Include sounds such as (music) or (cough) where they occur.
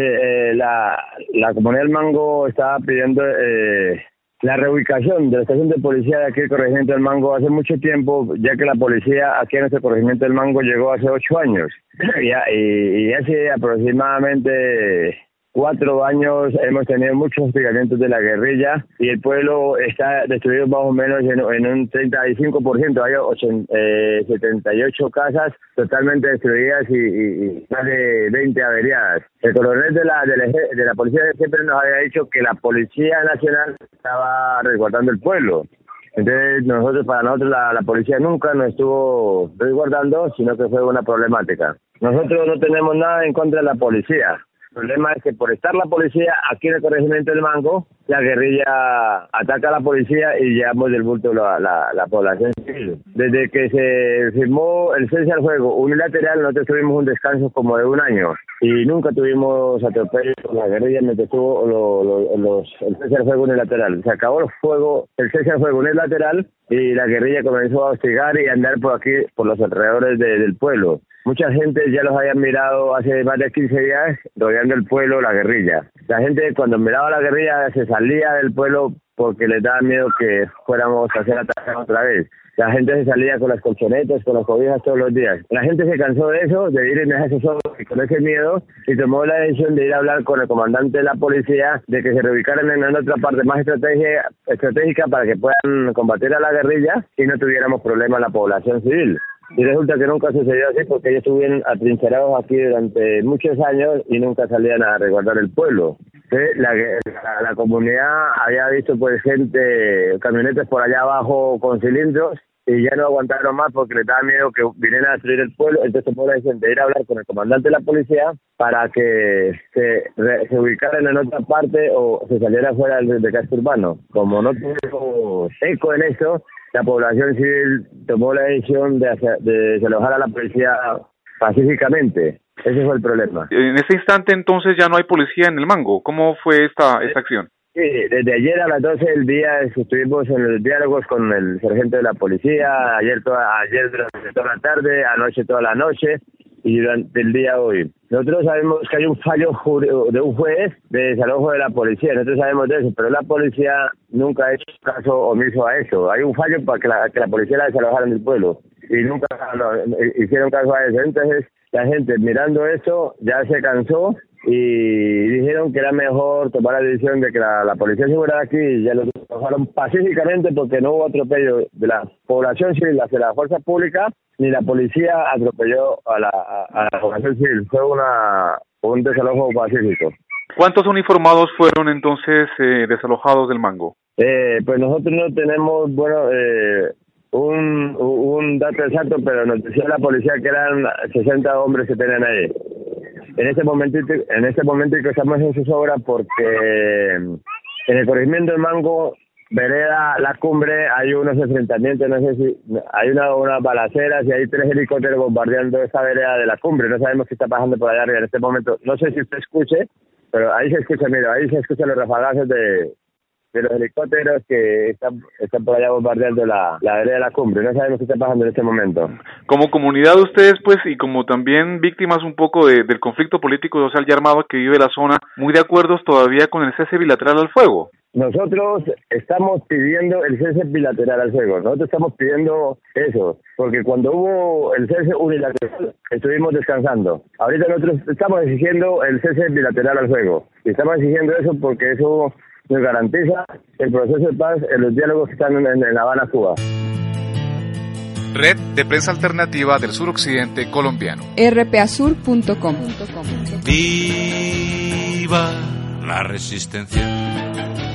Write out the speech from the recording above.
eh, la, la comunidad del Mango estaba pidiendo eh, la reubicación de la estación de policía de aquí del corregimiento del Mango hace mucho tiempo, ya que la policía aquí en este corregimiento del Mango llegó hace ocho años. (clears throat) y, y hace aproximadamente cuatro años hemos tenido muchos hostigamientos de la guerrilla y el pueblo está destruido más o menos en, un 35%. Hay eh, 78 casas totalmente destruidas y, más de 20 averiadas. El coronel de la, de la, policía siempre nos había dicho que la Policía Nacional estaba resguardando el pueblo. Entonces, nosotros, para nosotros, la, la, policía nunca nos estuvo resguardando, sino que fue una problemática. Nosotros no tenemos nada en contra de la policía. Problema es que por estar la policía aquí en el corregimiento del Mango, la guerrilla ataca a la policía y llevamos del bulto la, la, población civil. Desde que se firmó el cese al juego unilateral, nosotros tuvimos un descanso como de un año y nunca tuvimos atropellos con la guerrilla mientras estuvo los, el cese al fuego unilateral. Se acabó el fuego, el cese al fuego unilateral y la guerrilla comenzó a hostigar y a andar por aquí, por los alrededores del pueblo. Mucha gente ya los había mirado hace más de 15 días rodeando el pueblo, la guerrilla. La gente cuando miraba la guerrilla se salía del pueblo porque les daba miedo que fuéramos a hacer ataque otra vez. La gente se salía con las colchonetas, con las cobijas todos los días. La gente se cansó de eso, de ir en ese solo y con ese miedo, y tomó la decisión de ir a hablar con el comandante de la policía de que se reubicaran en otra parte más estratégica para que puedan combatir a la guerrilla y no tuviéramos problemas la población civil. Y resulta que nunca sucedió así porque ellos estuvieron atrincherados aquí durante muchos años y nunca salían a resguardar el pueblo. La, la, comunidad había visto pues gente, camionetas por allá abajo con cilindros y ya no aguantaron más porque les daba miedo que vinieran a destruir el pueblo. Entonces la decisión de ir a hablar con el comandante de la policía para que se, se ubicaran en otra parte o se saliera fuera del, del urbano. Como no tuvimos eco en eso, la población civil tomó la decisión de, de desalojar a la policía pacíficamente. Ese fue el problema. En ese instante entonces ya no hay policía en el mango. ¿Cómo fue esta, esta acción? Sí, desde ayer a las 12 del día estuvimos en los diálogos con el sargento de la policía, ayer toda, ayer durante toda la tarde, anoche toda la noche, y durante el día de hoy. Nosotros sabemos que hay un fallo de un juez de desalojo de la policía, nosotros sabemos de eso, pero la policía nunca ha hecho caso omiso a eso. Hay un fallo para que la, que la policía la desalojara en el pueblo y nunca hicieron caso a eso. Entonces, la gente mirando eso ya se cansó y dijeron que era mejor tomar la decisión de que la, policía se fuera aquí y ya lo dejaron pacíficamente porque no hubo atropello de la población civil hacia la fuerza pública ni la policía atropelló a la, a, la población civil. Fue una, un desalojo pacífico. ¿Cuántos uniformados fueron entonces eh, desalojados del mango? Eh, pues nosotros no tenemos, bueno, eh, un, un dato exacto, pero nos decía la policía que eran 60 hombres que tenían ahí. En ese momento, en ese momento que estamos en sus obras porque en el corregimiento del Mango vereda la cumbre hay unos enfrentamientos, no sé si hay una, unas balaceras y hay tres helicópteros bombardeando esa vereda de la cumbre. No sabemos qué está pasando por allá arriba en este momento. No sé si usted escuche, pero ahí se escucha, mira, ahí se escuchan los rafagazos de, de los helicópteros que están, están por allá bombardeando la, la vereda de la cumbre. No sabemos qué está pasando en este momento. Como comunidad ustedes, pues, y como también víctimas un poco de, del conflicto político, social y armado que vive la zona, muy de acuerdo todavía con el cese bilateral al fuego. Nosotros estamos pidiendo el cese bilateral al fuego. Nosotros estamos pidiendo eso, porque cuando hubo el cese unilateral estuvimos descansando. Ahorita nosotros estamos exigiendo el cese bilateral al fuego. Y estamos exigiendo eso porque eso nos garantiza el proceso de paz en los diálogos que están en, La Habana, Cuba. Red de Prensa Alternativa del Suroccidente Colombiano. rpasur.com. Viva la resistencia.